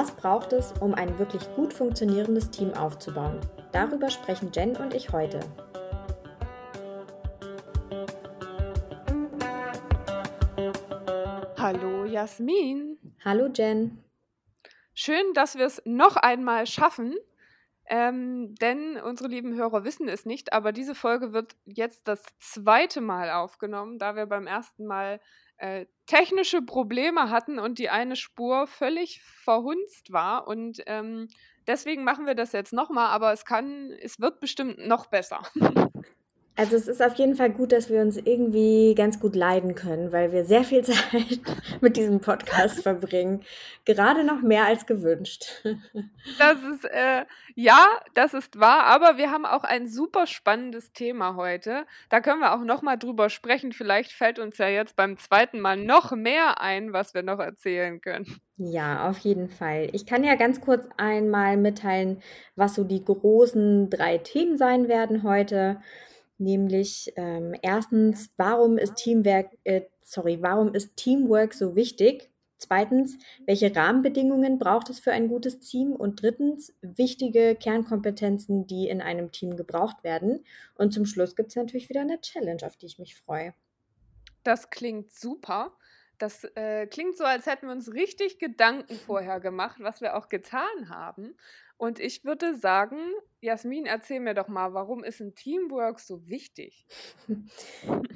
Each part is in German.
Was braucht es, um ein wirklich gut funktionierendes Team aufzubauen? Darüber sprechen Jen und ich heute. Hallo Jasmin. Hallo Jen. Schön, dass wir es noch einmal schaffen, ähm, denn unsere lieben Hörer wissen es nicht, aber diese Folge wird jetzt das zweite Mal aufgenommen, da wir beim ersten Mal äh, technische Probleme hatten und die eine Spur völlig verhunzt war. Und ähm, deswegen machen wir das jetzt nochmal, aber es kann, es wird bestimmt noch besser. Also es ist auf jeden Fall gut, dass wir uns irgendwie ganz gut leiden können, weil wir sehr viel Zeit mit diesem Podcast verbringen. Gerade noch mehr als gewünscht. Das ist, äh, ja, das ist wahr, aber wir haben auch ein super spannendes Thema heute. Da können wir auch noch mal drüber sprechen. Vielleicht fällt uns ja jetzt beim zweiten Mal noch mehr ein, was wir noch erzählen können. Ja, auf jeden Fall. Ich kann ja ganz kurz einmal mitteilen, was so die großen drei Themen sein werden heute. Nämlich ähm, erstens, warum ist Teamwork, äh, sorry, warum ist Teamwork so wichtig? Zweitens, welche Rahmenbedingungen braucht es für ein gutes Team? Und drittens, wichtige Kernkompetenzen, die in einem Team gebraucht werden. Und zum Schluss gibt es natürlich wieder eine Challenge, auf die ich mich freue. Das klingt super. Das äh, klingt so, als hätten wir uns richtig Gedanken vorher gemacht, was wir auch getan haben. Und ich würde sagen, Jasmin, erzähl mir doch mal, warum ist ein Teamwork so wichtig?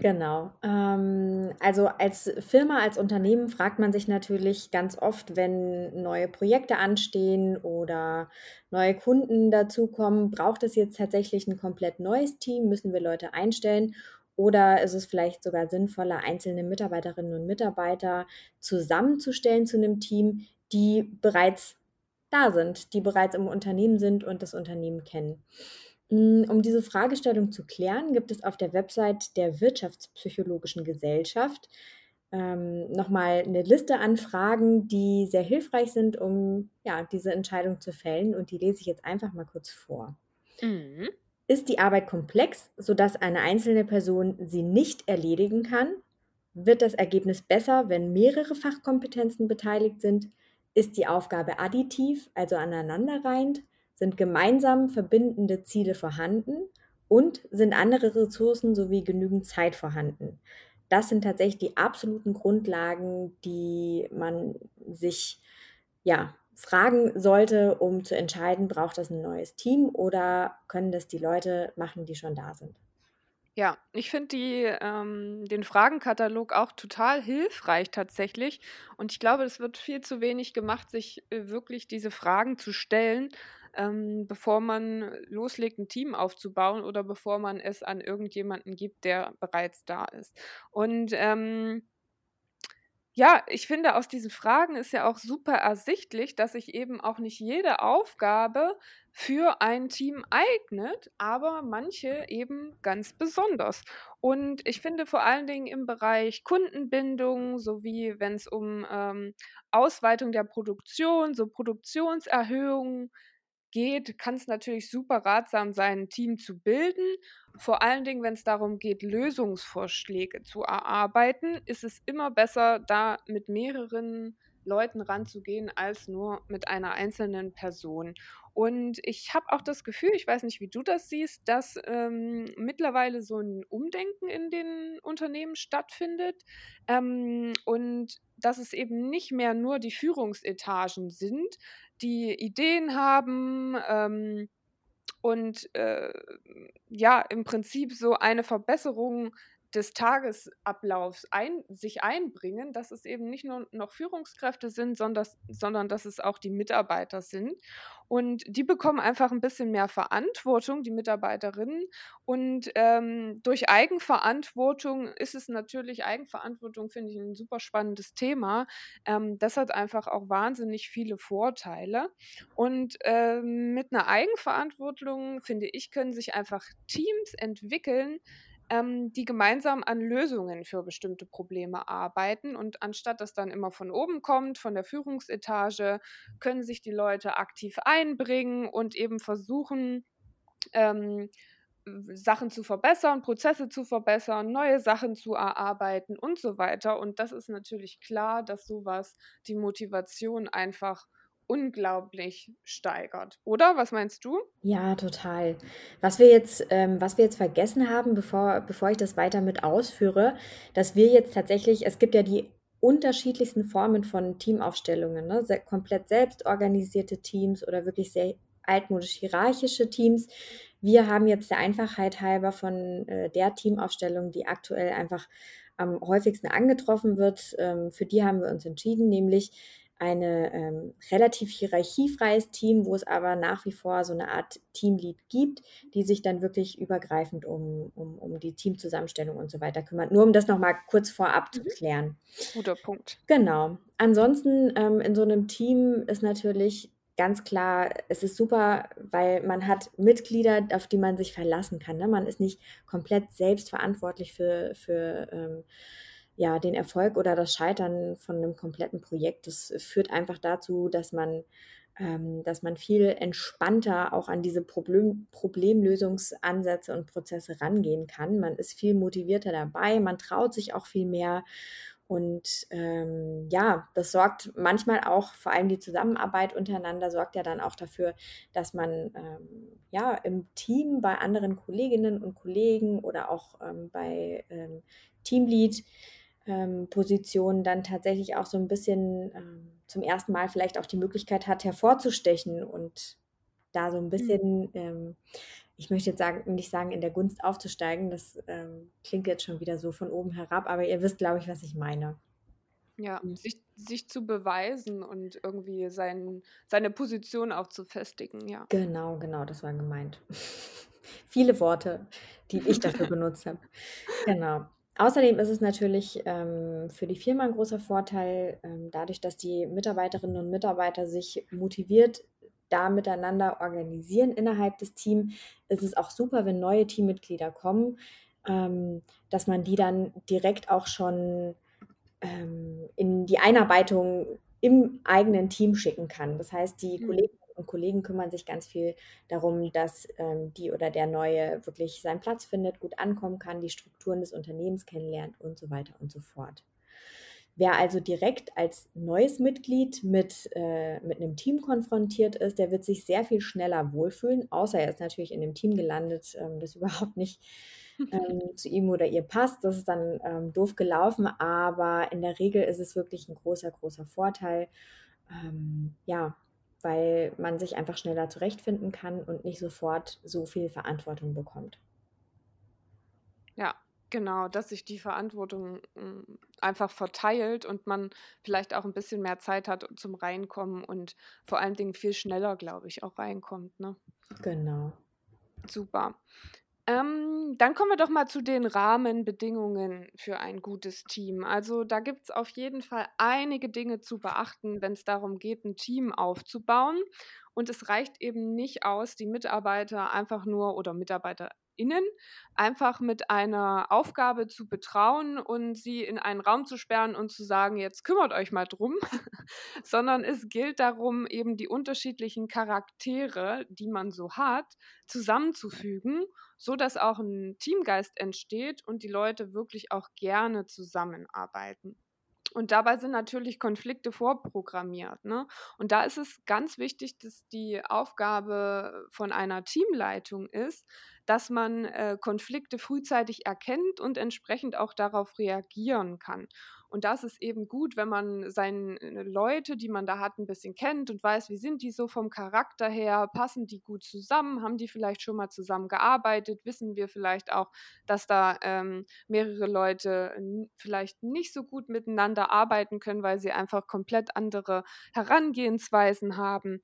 Genau. Ähm, also als Firma, als Unternehmen fragt man sich natürlich ganz oft, wenn neue Projekte anstehen oder neue Kunden dazukommen, braucht es jetzt tatsächlich ein komplett neues Team? Müssen wir Leute einstellen? Oder ist es vielleicht sogar sinnvoller, einzelne Mitarbeiterinnen und Mitarbeiter zusammenzustellen zu einem Team, die bereits da sind, die bereits im Unternehmen sind und das Unternehmen kennen. Mm, um diese Fragestellung zu klären, gibt es auf der Website der Wirtschaftspsychologischen Gesellschaft ähm, nochmal eine Liste an Fragen, die sehr hilfreich sind, um ja, diese Entscheidung zu fällen. Und die lese ich jetzt einfach mal kurz vor. Mhm. Ist die Arbeit komplex, sodass eine einzelne Person sie nicht erledigen kann? Wird das Ergebnis besser, wenn mehrere Fachkompetenzen beteiligt sind? Ist die Aufgabe additiv, also aneinanderreihend? Sind gemeinsam verbindende Ziele vorhanden? Und sind andere Ressourcen sowie genügend Zeit vorhanden? Das sind tatsächlich die absoluten Grundlagen, die man sich ja, fragen sollte, um zu entscheiden, braucht das ein neues Team oder können das die Leute machen, die schon da sind. Ja, ich finde ähm, den Fragenkatalog auch total hilfreich tatsächlich. Und ich glaube, es wird viel zu wenig gemacht, sich äh, wirklich diese Fragen zu stellen, ähm, bevor man loslegt, ein Team aufzubauen oder bevor man es an irgendjemanden gibt, der bereits da ist. Und ähm, ja, ich finde, aus diesen Fragen ist ja auch super ersichtlich, dass sich eben auch nicht jede Aufgabe für ein Team eignet, aber manche eben ganz besonders. Und ich finde vor allen Dingen im Bereich Kundenbindung sowie wenn es um ähm, Ausweitung der Produktion, so Produktionserhöhungen geht, kann es natürlich super ratsam sein, ein Team zu bilden. Vor allen Dingen, wenn es darum geht, Lösungsvorschläge zu erarbeiten, ist es immer besser, da mit mehreren Leuten ranzugehen als nur mit einer einzelnen Person. Und ich habe auch das Gefühl, ich weiß nicht, wie du das siehst, dass ähm, mittlerweile so ein Umdenken in den Unternehmen stattfindet ähm, und dass es eben nicht mehr nur die Führungsetagen sind, die Ideen haben ähm, und äh, ja, im Prinzip so eine Verbesserung des Tagesablaufs ein, sich einbringen, dass es eben nicht nur noch Führungskräfte sind, sondern, sondern dass es auch die Mitarbeiter sind. Und die bekommen einfach ein bisschen mehr Verantwortung, die Mitarbeiterinnen. Und ähm, durch Eigenverantwortung ist es natürlich, Eigenverantwortung finde ich ein super spannendes Thema. Ähm, das hat einfach auch wahnsinnig viele Vorteile. Und ähm, mit einer Eigenverantwortung, finde ich, können sich einfach Teams entwickeln, ähm, die gemeinsam an Lösungen für bestimmte Probleme arbeiten. Und anstatt dass dann immer von oben kommt, von der Führungsetage, können sich die Leute aktiv einbringen und eben versuchen, ähm, Sachen zu verbessern, Prozesse zu verbessern, neue Sachen zu erarbeiten und so weiter. Und das ist natürlich klar, dass sowas die Motivation einfach unglaublich steigert, oder? Was meinst du? Ja, total. Was wir jetzt, ähm, was wir jetzt vergessen haben, bevor, bevor ich das weiter mit ausführe, dass wir jetzt tatsächlich, es gibt ja die unterschiedlichsten Formen von Teamaufstellungen, ne? Se komplett selbst organisierte Teams oder wirklich sehr altmodisch hierarchische Teams. Wir haben jetzt der Einfachheit halber von äh, der Teamaufstellung, die aktuell einfach am häufigsten angetroffen wird, ähm, für die haben wir uns entschieden, nämlich eine ähm, relativ hierarchiefreies Team, wo es aber nach wie vor so eine Art Teamlead gibt, die sich dann wirklich übergreifend um, um, um die Teamzusammenstellung und so weiter kümmert. Nur um das nochmal kurz vorab zu Mhm. klären. Guter Punkt. Genau. Ansonsten ähm, in so einem Team ist natürlich ganz klar, es ist super, weil man hat Mitglieder, auf die man sich verlassen kann. Ne? Man ist nicht komplett selbst verantwortlich für, für ähm, ja, den Erfolg oder das Scheitern von einem kompletten Projekt. Das führt einfach dazu, dass man, ähm, dass man viel entspannter auch an diese Problem, Problemlösungsansätze und Prozesse rangehen kann. Man ist viel motivierter dabei, man traut sich auch viel mehr. Und ähm, ja, das sorgt manchmal auch, vor allem die Zusammenarbeit untereinander, sorgt ja dann auch dafür, dass man ähm, ja im Team bei anderen Kolleginnen und Kollegen oder auch ähm, bei ähm, Teamlead ähm, Positionen dann tatsächlich auch so ein bisschen ähm, zum ersten Mal vielleicht auch die Möglichkeit hat, hervorzustechen und da so ein Mhm. bisschen, ähm, ich möchte jetzt sagen, nicht sagen, in der Gunst aufzusteigen. Das ähm, klingt jetzt schon wieder so von oben herab, aber ihr wisst, glaube ich, was ich meine. Ja, Mhm. sich, sich zu beweisen und irgendwie sein, seine Position auch zu festigen, ja. Genau, genau, das war gemeint. Viele Worte, die ich dafür benutzt habe. Genau. Außerdem ist es natürlich ähm, für die Firma ein großer Vorteil, ähm, dadurch, dass die Mitarbeiterinnen und Mitarbeiter sich motiviert da miteinander organisieren innerhalb des Teams, ist es auch super, wenn neue Teammitglieder kommen, ähm, dass man die dann direkt auch schon ähm, in die Einarbeitung im eigenen Team schicken kann. Das heißt, die Mhm. Kolleginnen und Kollegen kümmern sich ganz viel darum, dass ähm, die oder der Neue wirklich seinen Platz findet, gut ankommen kann, die Strukturen des Unternehmens kennenlernt und so weiter und so fort. Wer also direkt als neues Mitglied mit, äh, mit einem Team konfrontiert ist, der wird sich sehr viel schneller wohlfühlen, außer er ist natürlich in einem Team gelandet, ähm, das überhaupt nicht ähm, zu ihm oder ihr passt. Das ist dann ähm, doof gelaufen, aber in der Regel ist es wirklich ein großer, großer Vorteil. Ähm, ja, weil man sich einfach schneller zurechtfinden kann und nicht sofort so viel Verantwortung bekommt. Ja, genau, dass sich die Verantwortung mm, einfach verteilt und man vielleicht auch ein bisschen mehr Zeit hat zum Reinkommen und vor allen Dingen viel schneller, glaube ich, auch reinkommt. Ne? Genau. Super. Ähm, dann kommen wir doch mal zu den Rahmenbedingungen für ein gutes Team. Also da gibt es auf jeden Fall einige Dinge zu beachten, wenn es darum geht, ein Team aufzubauen. Und es reicht eben nicht aus, die Mitarbeiter einfach nur oder MitarbeiterInnen einfach mit einer Aufgabe zu betrauen und sie in einen Raum zu sperren und zu sagen, jetzt kümmert euch mal drum, sondern es gilt darum, eben die unterschiedlichen Charaktere, die man so hat, zusammenzufügen, so dass auch ein Teamgeist entsteht und die Leute wirklich auch gerne zusammenarbeiten. Und dabei sind natürlich Konflikte vorprogrammiert. Ne? Und da ist es ganz wichtig, dass die Aufgabe von einer Teamleitung ist, dass man äh, Konflikte frühzeitig erkennt und entsprechend auch darauf reagieren kann. Und das ist eben gut, wenn man seine Leute, die man da hat, ein bisschen kennt und weiß, wie sind die so vom Charakter her, passen die gut zusammen, haben die vielleicht schon mal zusammen gearbeitet, wissen wir vielleicht auch, dass da ähm, mehrere Leute vielleicht nicht so gut miteinander arbeiten können, weil sie einfach komplett andere Herangehensweisen haben.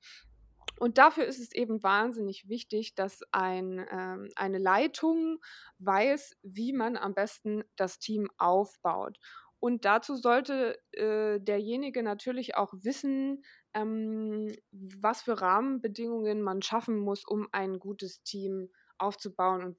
Und dafür ist es eben wahnsinnig wichtig, dass ein, ähm, eine Leitung weiß, wie man am besten das Team aufbaut. Und dazu sollte äh, derjenige natürlich auch wissen, ähm, was für Rahmenbedingungen man schaffen muss, um ein gutes Team aufzubauen und,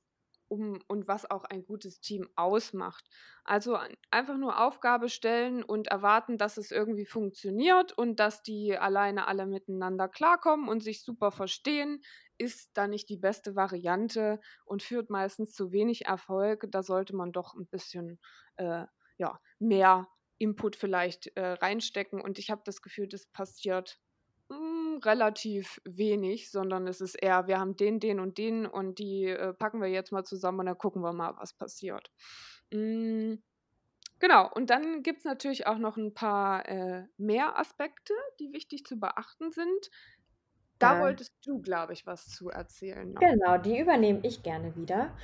um, und was auch ein gutes Team ausmacht. Also ein- einfach nur Aufgabe stellen und erwarten, dass es irgendwie funktioniert und dass die alleine alle miteinander klarkommen und sich super verstehen, ist da nicht die beste Variante und führt meistens zu wenig Erfolg. Da sollte man doch ein bisschen äh, ja, mehr Input vielleicht äh, reinstecken. Und ich habe das Gefühl, das passiert mm, relativ wenig, sondern es ist eher, wir haben den, den und den und die äh, packen wir jetzt mal zusammen und dann gucken wir mal, was passiert. Mm, genau, und dann gibt es natürlich auch noch ein paar äh, mehr Aspekte, die wichtig zu beachten sind. Da Da wolltest du, glaube ich, was zu erzählen noch. Genau, die übernehme ich gerne wieder.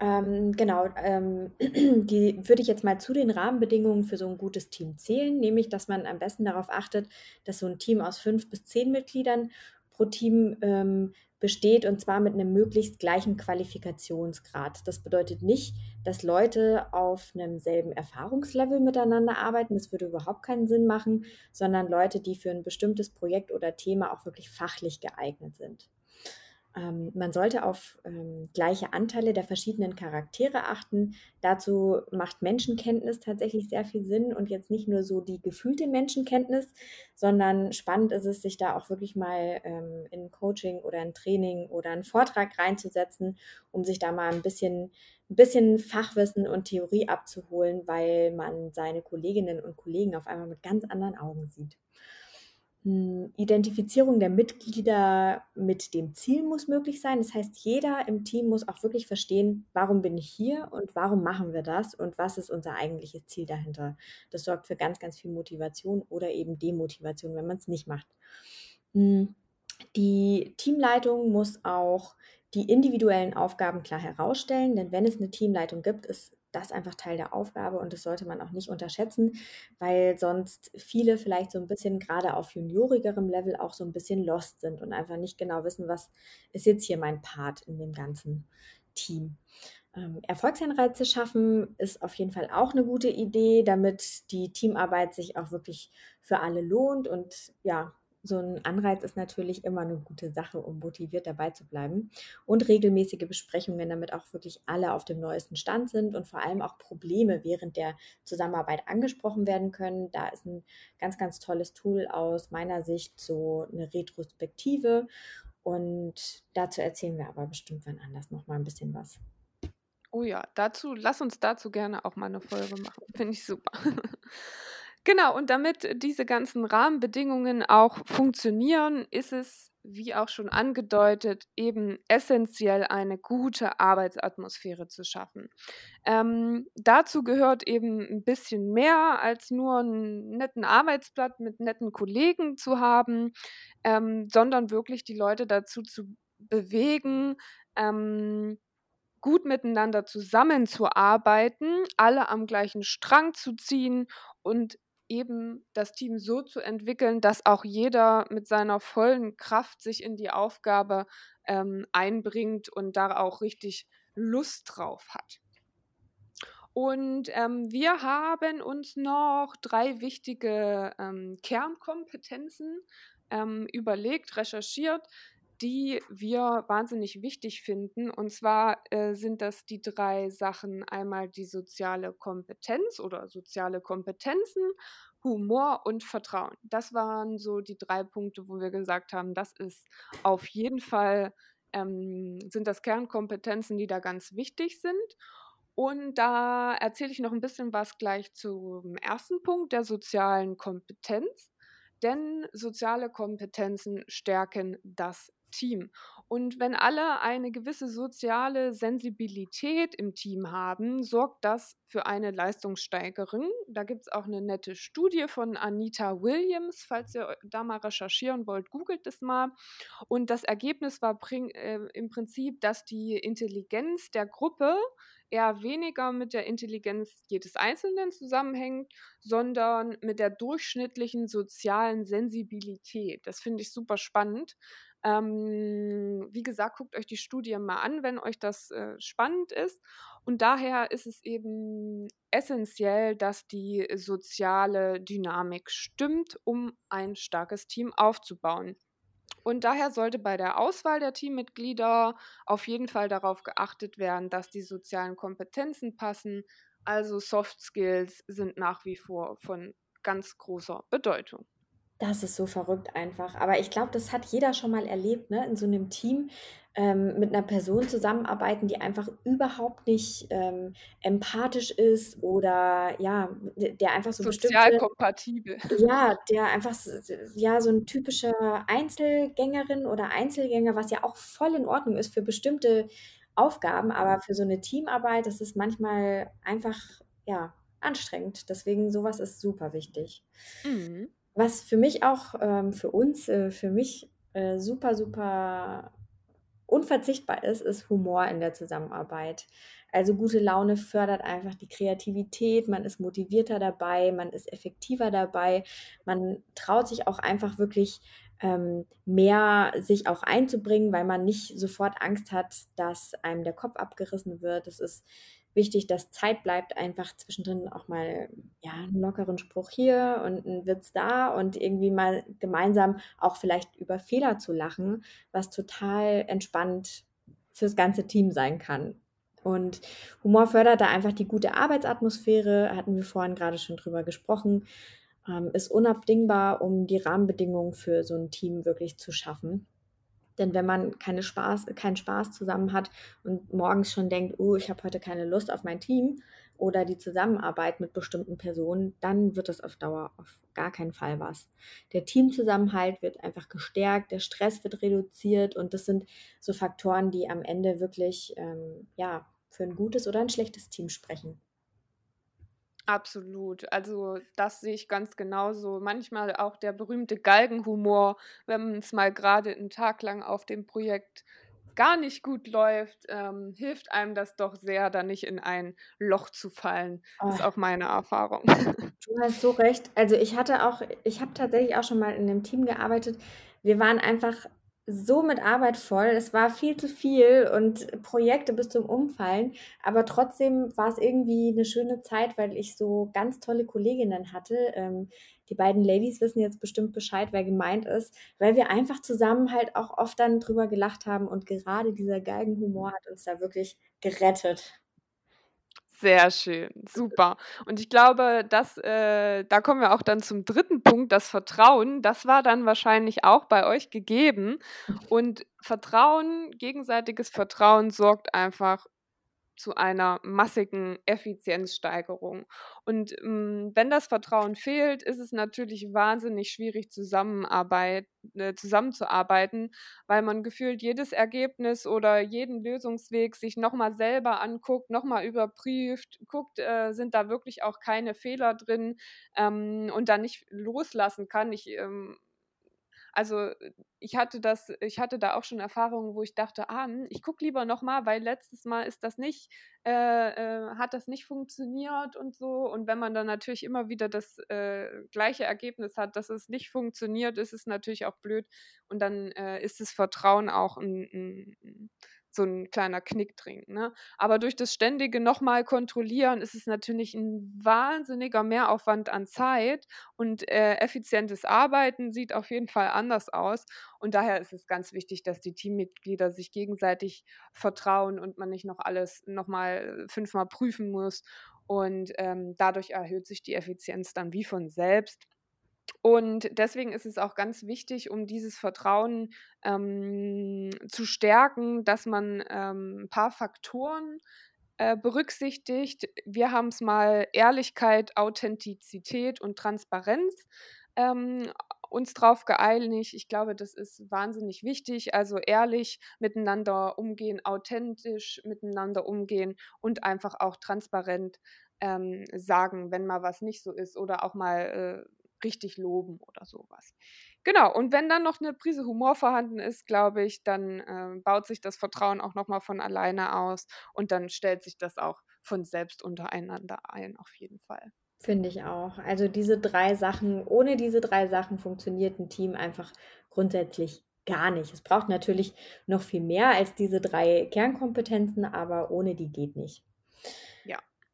Ähm, genau, ähm, die würde ich jetzt mal zu den Rahmenbedingungen für so ein gutes Team zählen, nämlich dass man am besten darauf achtet, dass so ein Team aus fünf bis zehn Mitgliedern pro Team ähm, besteht und zwar mit einem möglichst gleichen Qualifikationsgrad. Das bedeutet nicht, dass Leute auf einem selben Erfahrungslevel miteinander arbeiten. Das würde überhaupt keinen Sinn machen, sondern Leute, die für ein bestimmtes Projekt oder Thema auch wirklich fachlich geeignet sind. Ähm, man sollte auf ähm, gleiche Anteile der verschiedenen Charaktere achten. Dazu macht Menschenkenntnis tatsächlich sehr viel Sinn und jetzt nicht nur so die gefühlte Menschenkenntnis, sondern spannend ist es, sich da auch wirklich mal ähm, in ein Coaching oder ein Training oder einen Vortrag reinzusetzen, um sich da mal ein bisschen, ein bisschen Fachwissen und Theorie abzuholen, weil man seine Kolleginnen und Kollegen auf einmal mit ganz anderen Augen sieht. Hm, Identifizierung der Mitglieder mit dem Ziel muss möglich sein. Das heißt, jeder im Team muss auch wirklich verstehen, warum bin ich hier und warum machen wir das und was ist unser eigentliches Ziel dahinter. Das sorgt für ganz, ganz viel Motivation oder eben Demotivation, wenn man es nicht macht. Hm, die Teamleitung muss auch die individuellen Aufgaben klar herausstellen, denn wenn es eine Teamleitung gibt, ist das einfach Teil der Aufgabe und das sollte man auch nicht unterschätzen, weil sonst viele vielleicht so ein bisschen gerade auf juniorigerem Level auch so ein bisschen lost sind und einfach nicht genau wissen, was ist jetzt hier mein Part in dem ganzen Team. Ähm, Erfolgsanreize schaffen ist auf jeden Fall auch eine gute Idee, damit die Teamarbeit sich auch wirklich für alle lohnt und ja, so ein Anreiz ist natürlich immer eine gute Sache, um motiviert dabei zu bleiben. Und regelmäßige Besprechungen, damit auch wirklich alle auf dem neuesten Stand sind und vor allem auch Probleme während der Zusammenarbeit angesprochen werden können. Da ist ein ganz, ganz tolles Tool aus meiner Sicht so eine Retrospektive. Und dazu erzählen wir aber bestimmt wann anders noch mal ein bisschen was. Oh ja, dazu, lass uns dazu gerne auch mal eine Folge machen. Finde ich super. Genau, und damit diese ganzen Rahmenbedingungen auch funktionieren, ist es, wie auch schon angedeutet, eben essentiell, eine gute Arbeitsatmosphäre zu schaffen. Ähm, dazu gehört eben ein bisschen mehr als nur einen netten Arbeitsblatt mit netten Kollegen zu haben, ähm, sondern wirklich die Leute dazu zu bewegen, ähm, gut miteinander zusammenzuarbeiten, alle am gleichen Strang zu ziehen und eben das Team so zu entwickeln, dass auch jeder mit seiner vollen Kraft sich in die Aufgabe ähm, einbringt und da auch richtig Lust drauf hat. Und ähm, wir haben uns noch drei wichtige ähm, Kernkompetenzen ähm, überlegt, recherchiert, die wir wahnsinnig wichtig finden. Und zwar äh, sind das die drei Sachen. Einmal die soziale Kompetenz oder soziale Kompetenzen, Humor und Vertrauen. Das waren so die drei Punkte, wo wir gesagt haben, das ist auf jeden Fall, ähm, sind das Kernkompetenzen, die da ganz wichtig sind. Und da erzähle ich noch ein bisschen was gleich zum ersten Punkt der sozialen Kompetenz. Denn soziale Kompetenzen stärken das Team. Und wenn alle eine gewisse soziale Sensibilität im Team haben, sorgt das für eine Leistungssteigerung. Da gibt es auch eine nette Studie von Anita Williams. Falls ihr da mal recherchieren wollt, googelt es mal. Und das Ergebnis war äh, im Prinzip, dass die Intelligenz der Gruppe eher weniger mit der Intelligenz jedes Einzelnen zusammenhängt, sondern mit der durchschnittlichen sozialen Sensibilität. Das finde ich super spannend, ähm, wie gesagt, guckt euch die Studie mal an, wenn euch das äh, spannend ist. Und daher ist es eben essentiell, dass die soziale Dynamik stimmt, um ein starkes Team aufzubauen. Und daher sollte bei der Auswahl der Teammitglieder auf jeden Fall darauf geachtet werden, dass die sozialen Kompetenzen passen. Also Soft Skills sind nach wie vor von ganz großer Bedeutung. Das ist so verrückt einfach. Aber ich glaube, das hat jeder schon mal erlebt, ne? In so 'nem Team, ähm, mit 'ner Person zusammenarbeiten, die einfach überhaupt nicht, ähm, empathisch ist oder ja, der einfach so Sozial bestimmte kompatibel. ja, der einfach ja, so 'n typischer Einzelgängerin oder Einzelgänger, was ja auch voll in Ordnung ist für bestimmte Aufgaben, aber für so 'ne Teamarbeit, das ist manchmal einfach, ja, anstrengend. Deswegen so was ist super wichtig. Mhm. Was für mich auch ähm, für uns äh, für mich, äh, super, super unverzichtbar ist, ist Humor in der Zusammenarbeit. Also, gute Laune fördert einfach die Kreativität, man ist motivierter dabei, man ist effektiver dabei. Man traut sich auch einfach wirklich, ähm, mehr sich auch einzubringen, weil man nicht sofort Angst hat, dass einem der Kopf abgerissen wird. Es ist wichtig, dass Zeit bleibt, einfach zwischendrin auch mal, ja, 'n lockeren Spruch hier und 'n Witz da und irgendwie mal gemeinsam auch vielleicht über Fehler zu lachen, was total entspannt fürs ganze Team sein kann. Und Humor fördert da einfach die gute Arbeitsatmosphäre, hatten wir vorhin grade schon drüber gesprochen, ähm, ist unabdingbar, um die Rahmenbedingungen für so 'n Team wirklich zu schaffen. Denn wenn man keine Spaß keinen Spaß zusammen hat und morgens schon denkt: „Oh, ich habe heute keine Lust auf mein Team oder die Zusammenarbeit mit bestimmten Personen“, dann wird das auf Dauer auf gar keinen Fall was. Der Teamzusammenhalt wird einfach gestärkt, der Stress wird reduziert und das sind so Faktoren, die am Ende wirklich, ähm, ja, für 'n gutes oder 'n schlechtes Team sprechen. Absolut. Also, das sehe ich ganz genauso. Manchmal auch der berühmte Galgenhumor, wenn's mal grade 'n Tag lang auf dem Projekt gar nicht gut läuft, ähm, hilft einem das doch sehr, da nicht in ein Loch zu fallen. Ist Oh. auch meine Erfahrung. Du hast so recht. Also, ich hatte auch ich habe tatsächlich auch schon mal in 'nem Team gearbeitet. Wir waren einfach so mit Arbeit voll. Es war viel zu viel und Projekte bis zum Umfallen, aber trotzdem war's irgendwie 'ne schöne Zeit, weil ich so ganz tolle Kolleginnen hatte. Ähm, die beiden Ladies wissen jetzt bestimmt Bescheid, wer gemeint ist, weil wir einfach zusammen halt auch oft dann drüber gelacht haben und gerade dieser Galgenhumor hat uns da wirklich gerettet. Sehr schön, super. Und ich glaube, dass äh, da kommen wir auch dann zum 3. Punkt, das Vertrauen. Das war dann wahrscheinlich auch bei euch gegeben und Vertrauen gegenseitiges Vertrauen sorgt einfach zu einer massigen Effizienzsteigerung. Und, hm, wenn das Vertrauen fehlt, ist es natürlich wahnsinnig schwierig, Zusammenarbeit äh, zusammenzuarbeiten, weil man gefühlt jedes Ergebnis oder jeden Lösungsweg sich noch mal selber anguckt, noch mal überprüft, guckt, äh, sind da wirklich auch keine Fehler drin, ähm, und dann nicht loslassen kann. Ich, ähm also, ich hatte das ich hatte da auch schon Erfahrungen, wo ich dachte: „Ah, hm, ich gucke lieber noch mal, weil letztes Mal ist das nicht äh, äh, hat das nicht funktioniert und so.“ Und wenn man dann natürlich immer wieder das, äh, gleiche Ergebnis hat, dass es nicht funktioniert, ist es natürlich auch blöd und dann, äh, ist das Vertrauen auch 'n 'n 'n so 'n kleiner Knick drin, ne? Aber durch das ständige noch mal kontrollieren ist es natürlich 'n wahnsinniger Mehraufwand an Zeit und, äh, effizientes Arbeiten sieht auf jeden Fall anders aus. Und daher ist es ganz wichtig, dass die Teammitglieder sich gegenseitig vertrauen und man nicht noch alles noch mal fünfmal prüfen muss. Und, ähm, dadurch erhöht sich die Effizienz dann wie von selbst. Und deswegen ist es auch ganz wichtig, um dieses Vertrauen, ähm, zu stärken, dass man, ähm, 'n paar Faktoren, äh, berücksichtigt. Wir haben's mal Ehrlichkeit, Authentizität und Transparenz, ähm, uns drauf geeinigt. Ich glaube, das ist wahnsinnig wichtig, also, ehrlich miteinander umgehen, authentisch miteinander umgehen und einfach auch transparent, ähm, sagen, wenn mal was nicht so ist oder auch mal, äh, richtig loben oder so was. Genau, und wenn dann noch 'ne Prise Humor vorhanden ist, glaube ich, dann, äh, baut sich das Vertrauen auch noch mal von alleine aus und dann stellt sich das auch von selbst untereinander ein, auf jeden Fall. Finde ich auch. Also, diese 3 Sachen ohne diese 3 Sachen funktioniert 'n Team einfach grundsätzlich gar nicht. Es braucht natürlich noch viel mehr als diese 3 Kernkompetenzen, aber ohne die geht nicht.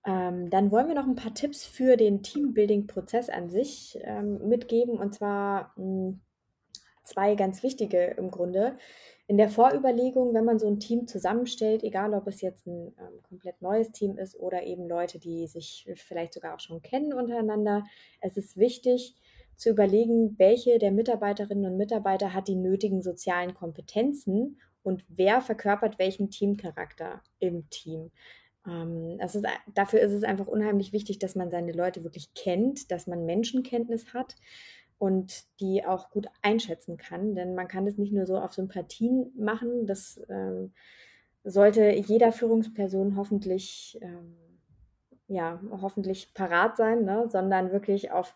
Ähm, dann wollen wir noch 'n paar Tipps für den Teambuilding-Prozess an sich, ähm, mitgeben und zwar, hm, 2 ganz wichtige im Grunde. In der Vorüberlegung, wenn man so 'n Team zusammenstellt, egal ob es jetzt 'n, ähm, komplett neues Team ist oder eben Leute, die sich vielleicht sogar auch schon kennen untereinander. Es ist wichtig zu überlegen, welche der Mitarbeiterinnen und Mitarbeiter hat die nötigen sozialen Kompetenzen und wer verkörpert welchen Teamcharakter im Team. Ähm, ist, dafür ist es einfach unheimlich wichtig, dass man seine Leute wirklich kennt, dass man Menschenkenntnis hat und die auch gut einschätzen kann. Denn man kann das nicht nur so auf Sympathien machen. Das ähm, sollte jeder Führungsperson hoffentlich, ähm, ja, hoffentlich parat sein, ne? sondern wirklich auf,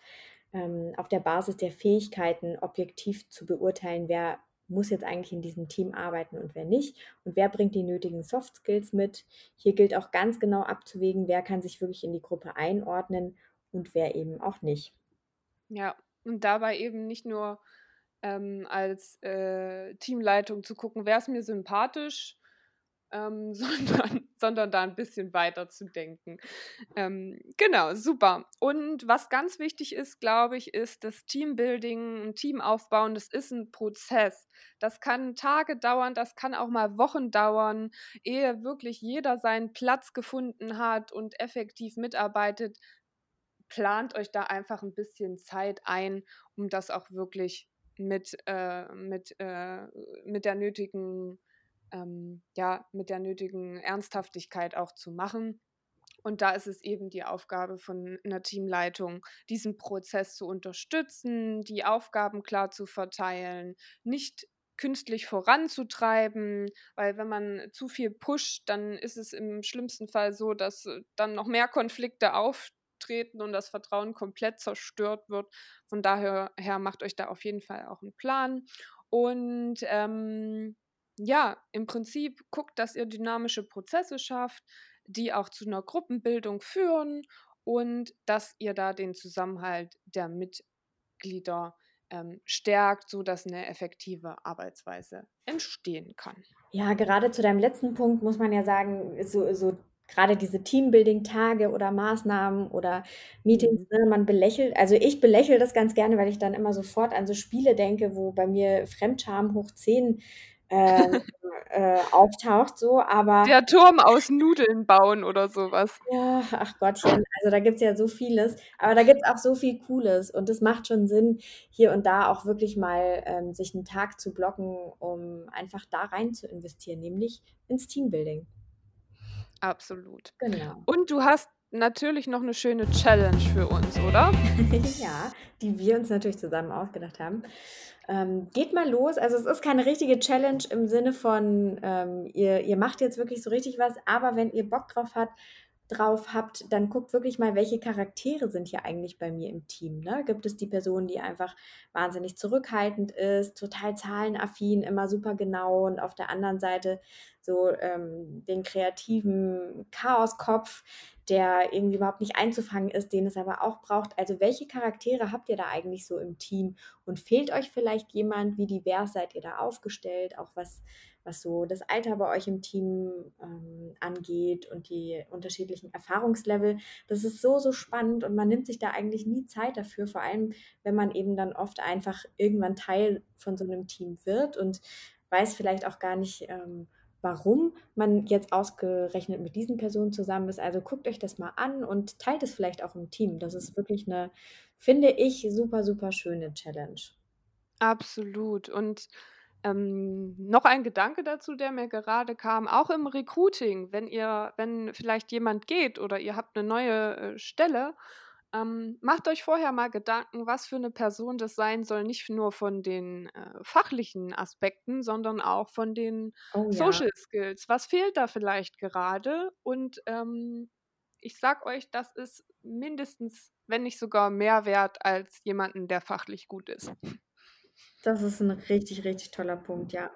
ähm, auf der Basis der Fähigkeiten objektiv zu beurteilen, wer muss jetzt eigentlich in diesem Team arbeiten und wer nicht und wer bringt die nötigen Soft Skills mit. Hier gilt auch ganz genau abzuwägen, wer kann sich wirklich in die Gruppe einordnen und wer eben auch nicht. Ja, und dabei eben nicht nur ähm, als äh, Teamleitung zu gucken, wer ist mir sympathisch, ähm, sondern, sondern da ein bisschen weiter zu denken. Ähm, genau, super. Und was ganz wichtig ist, glaube ich, ist das Teambuilding, ein Team aufbauen, das ist ein Prozess. Das kann Tage dauern, das kann auch mal Wochen dauern, ehe wirklich jeder seinen Platz gefunden hat und effektiv mitarbeitet. Plant euch da einfach ein bisschen Zeit ein, um das auch wirklich mit, äh, mit, äh, mit der nötigen ähm, ja, mit der nötigen Ernsthaftigkeit auch zu machen. Und da ist es eben die Aufgabe von einer Teamleitung, diesen Prozess zu unterstützen, die Aufgaben klar zu verteilen, nicht künstlich voranzutreiben, weil wenn man zu viel pusht, dann ist es im schlimmsten Fall so, dass äh, dann noch mehr Konflikte auftreten und das Vertrauen komplett zerstört wird. Von daher her macht euch da auf jeden Fall auch einen Plan. Und ähm, ja, im Prinzip guckt, dass ihr dynamische Prozesse schafft, die auch zu einer Gruppenbildung führen und dass ihr da den Zusammenhalt der Mitglieder ähm, stärkt, sodass eine effektive Arbeitsweise entstehen kann. Ja, gerade zu deinem letzten Punkt muss man ja sagen, so, so gerade diese Teambuilding-Tage oder Maßnahmen oder Meetings, mhm. ne, man belächelt, also ich belächle das ganz gerne, weil ich dann immer sofort an so Spiele denke, wo bei mir Fremdscham hoch 10 äh, äh, auftaucht, so, aber. Der Turm aus Nudeln bauen oder sowas. Ja, ach Gottchen, also da gibt es ja so vieles, aber da gibt es auch so viel Cooles und es macht schon Sinn, hier und da auch wirklich mal ähm, sich einen Tag zu blocken, um einfach da rein zu investieren, nämlich ins Teambuilding. Absolut. Genau. Und du hast natürlich noch eine schöne Challenge für uns, oder? ja, die wir uns natürlich zusammen ausgedacht haben. Ähm, geht mal los. Also es ist keine richtige Challenge im Sinne von, ähm, ihr, ihr macht jetzt wirklich so richtig was, aber wenn ihr Bock drauf habt, drauf habt, dann guckt wirklich mal, welche Charaktere sind hier eigentlich bei mir im Team. Ne? Gibt es die Person, die einfach wahnsinnig zurückhaltend ist, total zahlenaffin, immer super genau und auf der anderen Seite so ähm, den kreativen Chaoskopf, der irgendwie überhaupt nicht einzufangen ist, den es aber auch braucht. Also welche Charaktere habt ihr da eigentlich so im Team und fehlt euch vielleicht jemand? Wie divers seid ihr da aufgestellt? Auch was was so das Alter bei euch im Team ähm, angeht und die unterschiedlichen Erfahrungslevel. Das ist so, so spannend und man nimmt sich da eigentlich nie Zeit dafür, vor allem wenn man eben dann oft einfach irgendwann Teil von so einem Team wird und weiß vielleicht auch gar nicht, ähm, warum man jetzt ausgerechnet mit diesen Personen zusammen ist. Also guckt euch das mal an und teilt es vielleicht auch im Team. Das ist wirklich eine, finde ich, super, super schöne Challenge. Absolut. Und ähm, noch ein Gedanke dazu, der mir gerade kam, auch im Recruiting, wenn ihr, wenn vielleicht jemand geht oder ihr habt eine neue äh, Stelle, ähm, macht euch vorher mal Gedanken, was für eine Person das sein soll, nicht nur von den äh, fachlichen Aspekten, sondern auch von den oh, Social ja. Skills. Was fehlt da vielleicht gerade? Und ähm, ich sag euch, das ist mindestens, wenn nicht sogar mehr wert als jemanden, der fachlich gut ist. Das ist ein richtig, richtig toller Punkt, ja.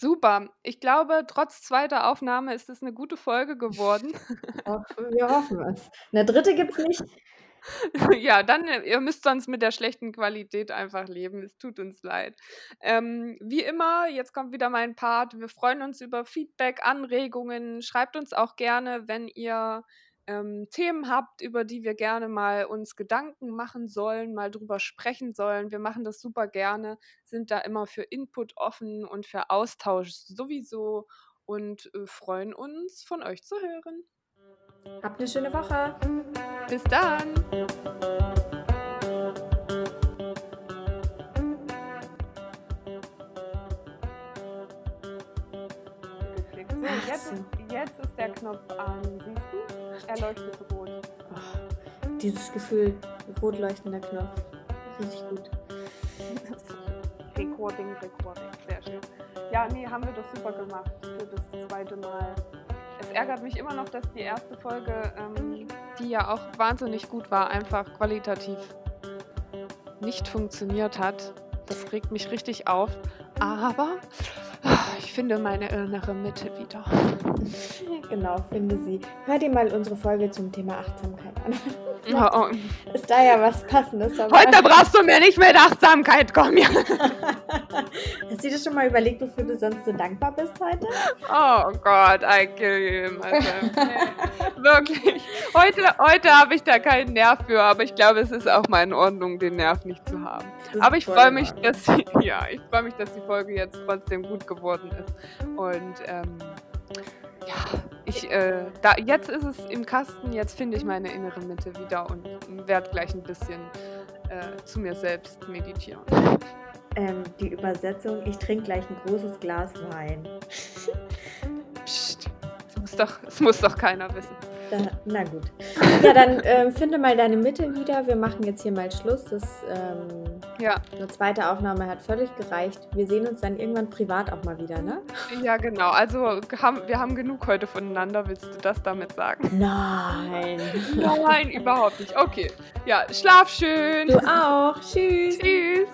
Super. Ich glaube, trotz zweiter Aufnahme ist es eine gute Folge geworden. wir hoffen es. Eine dritte gibt es nicht. Ja, dann, äh, ihr müsst sonst mit der schlechten Qualität einfach leben. Es tut uns leid. Ähm, wie immer, jetzt kommt wieder mein Part. Wir freuen uns über Feedback, Anregungen. Schreibt uns auch gerne, wenn ihr ähm, Themen habt, über die wir gerne mal uns Gedanken machen sollen, mal drüber sprechen sollen. Wir machen das super gerne, sind da immer für Input offen und für Austausch sowieso und äh, freuen uns, von euch zu hören. Habt eine schöne Woche. Bis dann. Jetzt, jetzt ist der Knopf an. Siehst du? Er leuchtet rot. Oh, dieses Gefühl, rot leuchtender Knopf. Richtig gut. Recording, Recording. Sehr schön. Ja, nee, haben wir doch super gemacht für das zweite Mal. Es ärgert mich immer noch, dass die erste Folge, ähm, die ja auch wahnsinnig gut war, einfach qualitativ nicht funktioniert hat. Das regt mich richtig auf. Aber finde meine innere Mitte wieder. Genau, finde sie. Hör dir mal unsere Folge zum Thema Achtsamkeit an. Oh, oh. Ist da ja was Passendes. Heute brauchst du mir nicht mit Achtsamkeit kommen. Ja. Hast du dir schon mal überlegt, wofür du sonst so dankbar bist heute? Oh Gott, I kill him. Also, wirklich. Heute, heute habe ich da keinen Nerv für, aber ich glaube, es ist auch mal in Ordnung, den Nerv nicht zu haben. Aber ich freue mich, dass die, ja, ich freue mich, dass die Folge jetzt trotzdem gut geworden ist. Und ähm, ja, ich, äh, da, jetzt ist es im Kasten, jetzt finde ich meine innere Mitte wieder und werde gleich ein bisschen äh, zu mir selbst meditieren. Ähm, die Übersetzung, ich trinke gleich ein großes Glas Wein. Psst, das muss doch, das muss doch keiner wissen. Da, na gut. Ja, dann äh, finde mal deine Mitte wieder. Wir machen jetzt hier mal Schluss. Das, ähm, ja. Eine zweite Aufnahme hat völlig gereicht. Wir sehen uns dann irgendwann privat auch mal wieder, ne? Ja, genau. Also haben, wir haben genug heute voneinander. Willst du das damit sagen? Nein. Nein, überhaupt nicht. Okay. Ja, schlaf schön. Du auch. Tschüss. Tschüss.